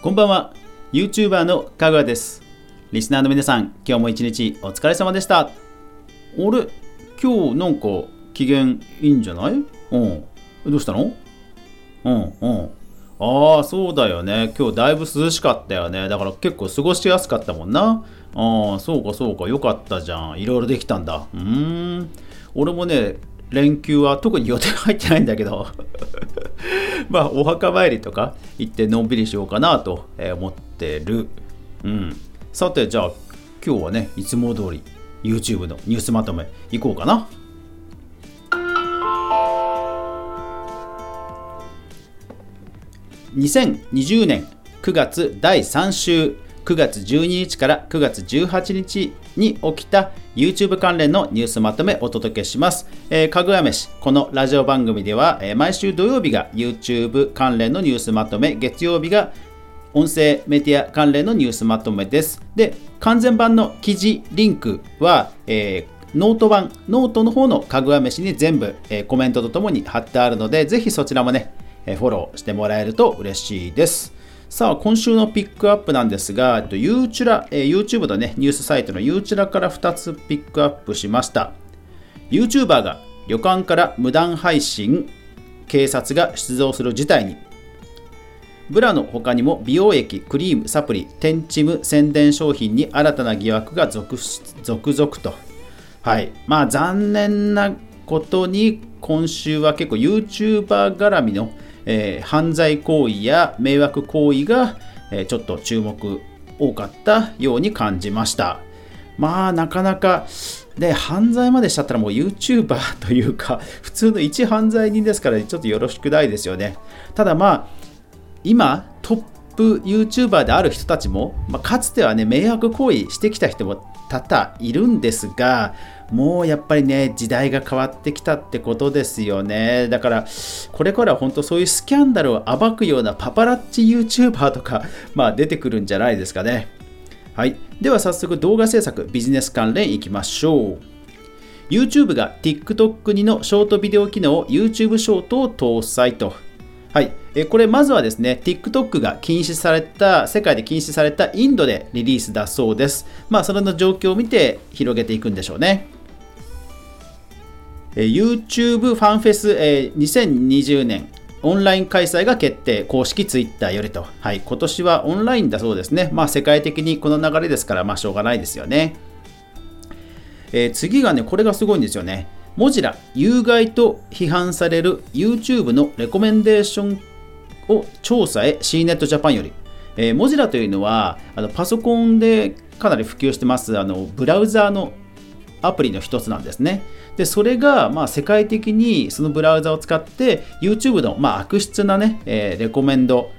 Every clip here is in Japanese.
こんばんは。YouTuber のかぐわです。リスナーの皆さん今日も一日お疲れ様でした。あれ？今日なんか機嫌いいんじゃない？うん。どうしたの？うんうん。ああそうだよね。今日だいぶ涼しかったよね。だから結構過ごしやすかったもんな。ああそうかそうか。よかったじゃん。いろいろできたんだ。うーん。俺もね連休は特に予定入ってないんだけど まあお墓参りとか行ってのんびりしようかなと思ってる。うん。さてじゃあ今日はねいつも通り YouTube のニュースまとめいこうかな。2020年9月第3週9月12日から9月18日に起きた YouTube 関連のニュースまとめお届けします。えー、かぐや飯、このラジオ番組では、えー、毎週土曜日が YouTube 関連のニュースまとめ、月曜日が音声メディア関連のニュースまとめです。で、完全版の記事リンクは、えー、ノート版、ノートの方のかぐや飯に全部、えー、コメントとともに貼ってあるので、ぜひそちらもね、えー、フォローしてもらえると嬉しいです。さあ、今週のピックアップなんですが、ユーチュラ、えー、YouTube のね、ニュースサイトのユーチュラから2つピックアップしました。YouTuber が旅館から無断配信、警察が出動する事態に。ブラの他にも美容液、クリーム、サプリ、テンチム宣伝商品に新たな疑惑が続続々と。はい。まあ残念なことに今週は結構 YouTuber 絡みのえー、犯罪行為や迷惑行為が、えー、ちょっと注目多かったように感じました。まあなかなかで犯罪までしちゃったらもう YouTuber というか普通の一犯罪人ですからちょっとよろしくないですよね。ただまあ今トップ YouTuber である人たちも、まあ、かつてはね迷惑行為してきた人も多々いるんですがもうやっぱりね時代が変わってきたってことですよね。だからこれからは本当そういうスキャンダルを暴くようなパパラッチ YouTuber とか、まあ、出てくるんじゃないですかね。はい。では早速動画制作ビジネス関連いきましょう。YouTube が TikTok にのショートビデオ機能 YouTube ショートを搭載と。はい、えこれまずはですね TikTok が禁止された世界で禁止されたインドでリリースだそうです。まあそれの状況を見て広げていくんでしょうね。YouTube ファンフェス、え2020年オンライン開催が決定、公式 Twitter よりと。はい、今年はオンラインだそうですね。まあ世界的にこの流れですから、まあしょうがないですよね。えー、次がね、これがすごいんですよね。モジラ、有害と批判される YouTube のレコメンデーションを調査へ CNET Japan より。え、モジラというのはあのパソコンでかなり普及してますあのブラウザーのアプリの一つなんですね。でそれがまあ世界的にそのブラウザを使って YouTube のまあ悪質なね、えー、レコメンド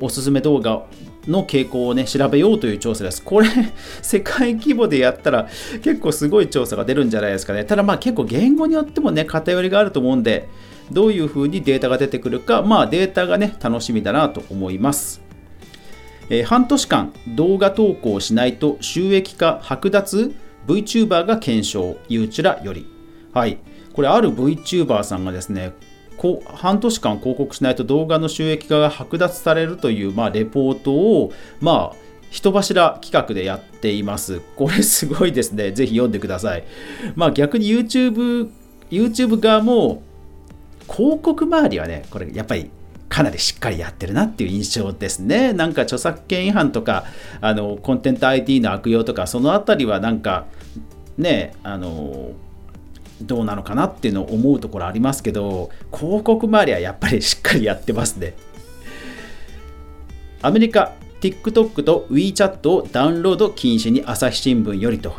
おすすめ動画の傾向をね調べようという調査です。これ 世界規模でやったら結構すごい調査が出るんじゃないですかね。ただまあ結構言語によってもね偏りがあると思うんでどういう風にデータが出てくるかまあデータがね楽しみだなと思います。えー、半年間動画投稿しないと収益化剥奪 VTuber が検証、ゆうちらより。はい。これ、ある VTuber さんがですね、こ半年間広告しないと動画の収益化が剥奪されるという、まあ、レポートを、まあ、人柱企画でやっています。これすごいですね。ぜひ読んでください。まあ逆に YouTube、YouTube 側も広告周りはね、これやっぱりかなりしっかりやってるなっていう印象ですね。なんか著作権違反とか、あのコンテンツ ID の悪用とか、そのあたりはなんか、ね、あの、どうなのかなっていうのを思うところありますけど、広告周りはやっぱりしっかりやってますね。アメリカ、TikTok と WeChat をダウンロード禁止に朝日新聞よりと。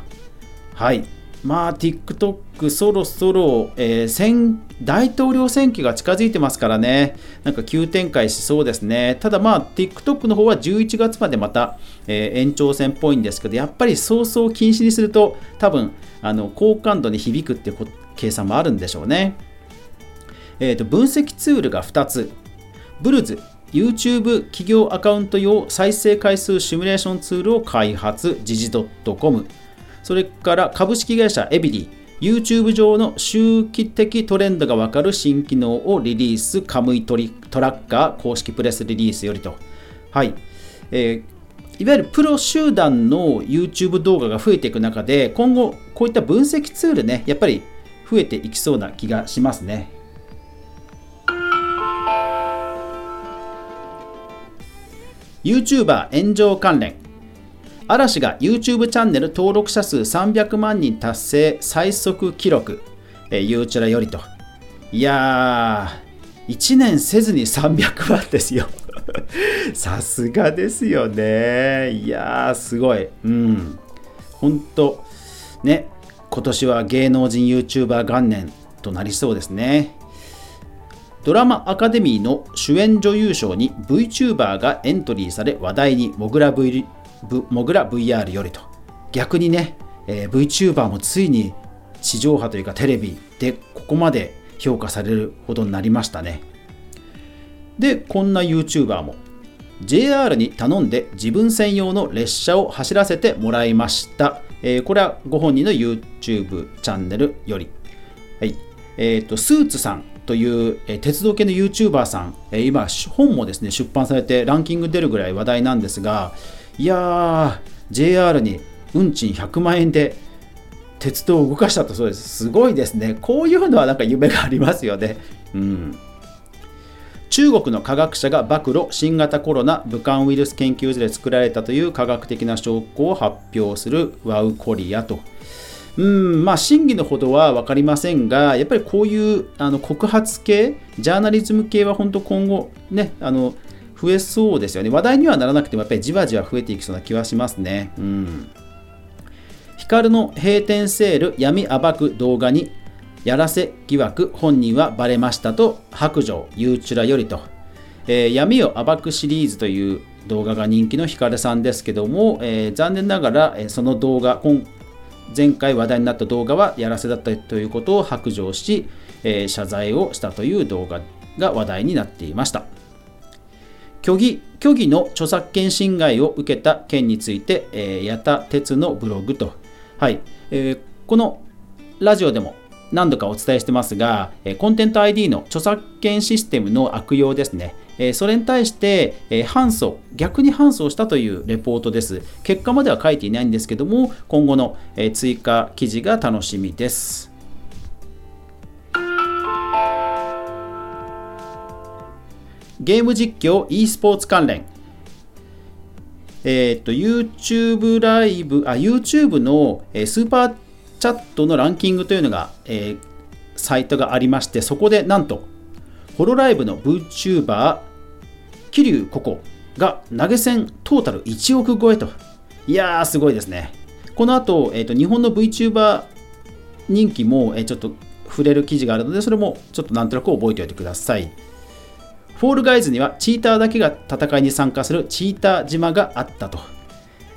はい。まあ、TikTok そろそろ、えー、大統領選挙が近づいてますからね、なんか急展開しそうですね。ただまあ、TikTok の方は11月までまた、えー、延長戦っぽいんですけど、やっぱり早々禁止にすると、多分あの好感度に響くっていう計算もあるんでしょうね。えーと、分析ツールが2つ。ブルズ YouTube 企業アカウント用再生回数シミュレーションツールを開発、時事 .com。それから株式会社エビリー、YouTube 上の周期的トレンドがわかる新機能をリリース、カムイトリトラッカー公式プレスリリースよりと。はい。えー、いわゆるプロ集団の YouTube 動画が増えていく中で今後こういった分析ツールねやっぱり増えていきそうな気がしますね。YouTuber 炎上関連嵐が YouTube チャンネル登録者数300万人達成最速記録、えー、ゆうちらよりと。いやー1年せずに300万ですよ。さすがですよね。いやーすごい。うん。ほんとね今年は芸能人 YouTuber 元年となりそうですね。ドラマアカデミーの主演女優賞に VTuber がエントリーされ話題にモグラ v モグラ VR よりと。逆にね、えー、VTuber もついに地上波というかテレビでここまで評価されるほどになりましたね。でこんな YouTuber も。JR に頼んで自分専用の列車を走らせてもらいました、えー、これはご本人の YouTube チャンネルより、はい。えーと、スーツさんという、え、鉄道系の YouTuber さん、え、今本もですね出版されてランキング出るぐらい話題なんですがいやー JR に運賃100万円で鉄道を動かしたとそうです。すごいですね。こういうのはなんか夢がありますよね。うん。中国の科学者が暴露新型コロナ武漢ウイルス研究所で作られたという科学的な証拠を発表するワウコリアと。うんまあ、真偽のほどは分かりませんが、やっぱりこういうあの告発系、ジャーナリズム系は本当今後、ね、あの増えそうですよね。話題にはならなくても、やっぱりじわじわ増えていきそうな気はしますね。うん。ヒカルの閉店セール闇暴く動画にやらせ疑惑本人はバレましたと白状ゆうちゅらよりと、えー、闇を暴くシリーズという動画が人気のヒカルさんですけども、えー、残念ながら、え、その動画前回話題になった動画はやらせだったということを白状し、えー、謝罪をしたという動画が話題になっていました虚偽虚偽の著作権侵害を受けた件について、えー、矢田哲のブログと、はいえー、このラジオでも何度かお伝えしてますが、コンテンツ ID の著作権システムの悪用ですね。それに対して、反訴、逆に反訴したというレポートです。結果までは書いていないんですけども、今後の追加記事が楽しみです。ゲーム実況 e スポーツ関連。えっ、と、YouTube ライブ、あ、YouTube のえスーパーチャットのランキングというのが、えー、サイトがありまして、そこでなんと、ホロライブの VTuber、桐生ココが投げ銭トータル1億超えと。いやー、すごいですね。この後、えーと、日本の VTuber 人気も、え、ちょっと触れる記事があるので、それもちょっとなんとなく覚えておいてください。フォールガイズにはチーターだけが戦いに参加するチーター島があったと。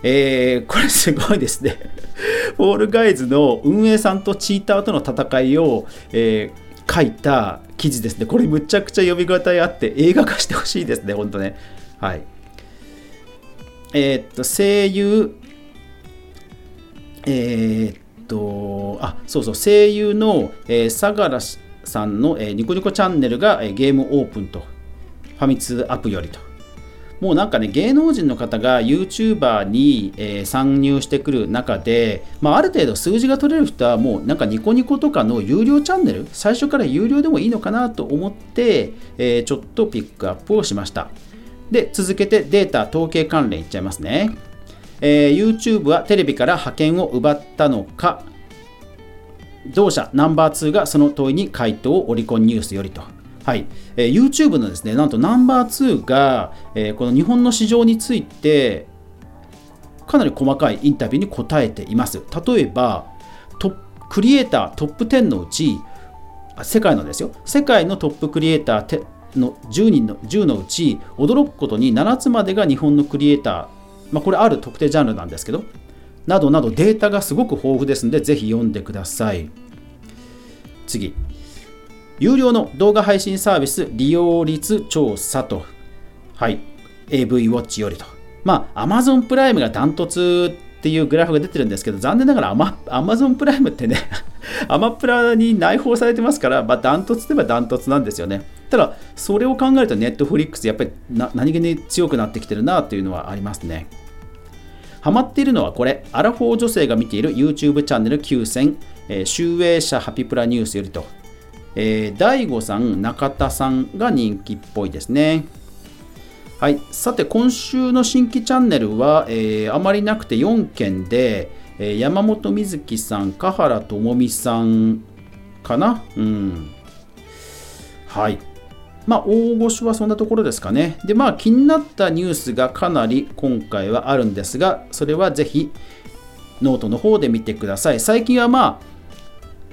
えー、これすごいですね。フォールガイズの運営さんとチーターとの戦いを、えー、書いた記事ですね。これむちゃくちゃ読み応えあって映画化してほしいですね、本当ね。はい。えー、っと、声優、えー、っと、あ、そうそう、声優の、えー、相良さんの、えー、ニコニコチャンネルが、えー、ゲームオープンと、ファミ通アプよりと。もうなんかね、芸能人の方が YouTuber に、えー、参入してくる中で、まあ、ある程度数字が取れる人はもうなんかニコニコとかの有料チャンネル、最初から有料でもいいのかなと思って、えー、ちょっとピックアップをしました。で、続けてデータ統計関連いっちゃいますね。えー、YouTube はテレビから覇権を奪ったのか、同社ナンバー2がその問いに回答をオリコンニュースよりと。はい、えー、YouTube のですね、なんとナンバー2が、えー、この日本の市場について、かなり細かいインタビューに答えています。例えば、トクリエイタートップ10のうち、世界のですよ、世界のトップクリエイターの10人の ,10 のうち、驚くことに7つまでが日本のクリエイター、まあ、これある特定ジャンルなんですけど、などなどデータがすごく豊富ですので、ぜひ読んでください。次。有料の動画配信サービス利用率調査と、はい、AV ウォッチよりと。まあ、Amazon プライムがダントツっていうグラフが出てるんですけど、残念ながらアマアマゾンプライムってね、アマプラに内包されてますから、まあ、ダントツといえばダントツなんですよね。ただ、それを考えると、ネットフリックス、やっぱり何気に強くなってきてるなというのはありますね。ハマっているのはこれ、アラフォー女性が見ている YouTube チャンネル9000、え、集英社ハピプラニュースよりと、えー、大悟さん、中田さんが人気っぽいですね。はい、さて今週の新規チャンネルは、えー、あまりなくて4件で、えー、山本瑞希さん、香原朋美さんかな、うん、はい。まあ、大御所はそんなところですかね。で、まあ、気になったニュースがかなり今回はあるんですが、それはぜひノートの方で見てください。最近はまあ、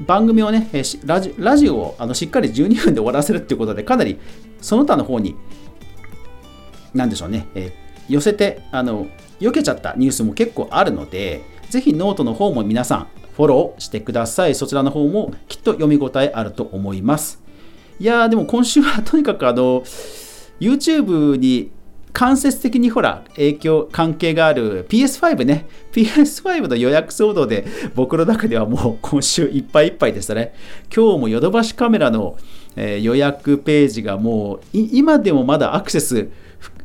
番組をね、ラジラジオをあのしっかり12分で終わらせるっていうことで、かなりその他の方になんでしょうね、え、寄せて、あの、避けちゃったニュースも結構あるので、ぜひノートの方も皆さんフォローしてください。そちらの方もきっと読み応えあると思います。いやー、でも今週はとにかくあの、YouTube に間接的にほら、影響、関係がある PS5 ね。PS5 の予約騒動で僕の中ではもう今週いっぱいいっぱいでしたね。今日もヨドバシカメラの、えー、予約ページがもう今でもまだアクセス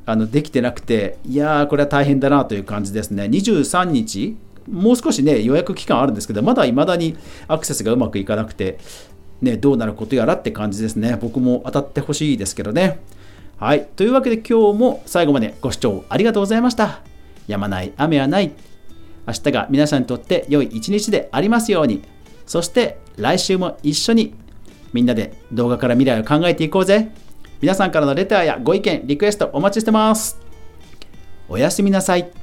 あのできてなくて、いやー、これは大変だなという感じですね。23日、もう少しね、予約期間あるんですけど、まだ未だにアクセスがうまくいかなくて、ね、どうなることやらって感じですね。僕も当たってほしいですけどね。はい。というわけで今日も最後までご視聴ありがとうございました。やまない雨はない。明日が皆さんにとって良い一日でありますように。そして来週も一緒にみんなで動画から未来を考えていこうぜ。皆さんからのレターやご意見、リクエストお待ちしてます。おやすみなさい。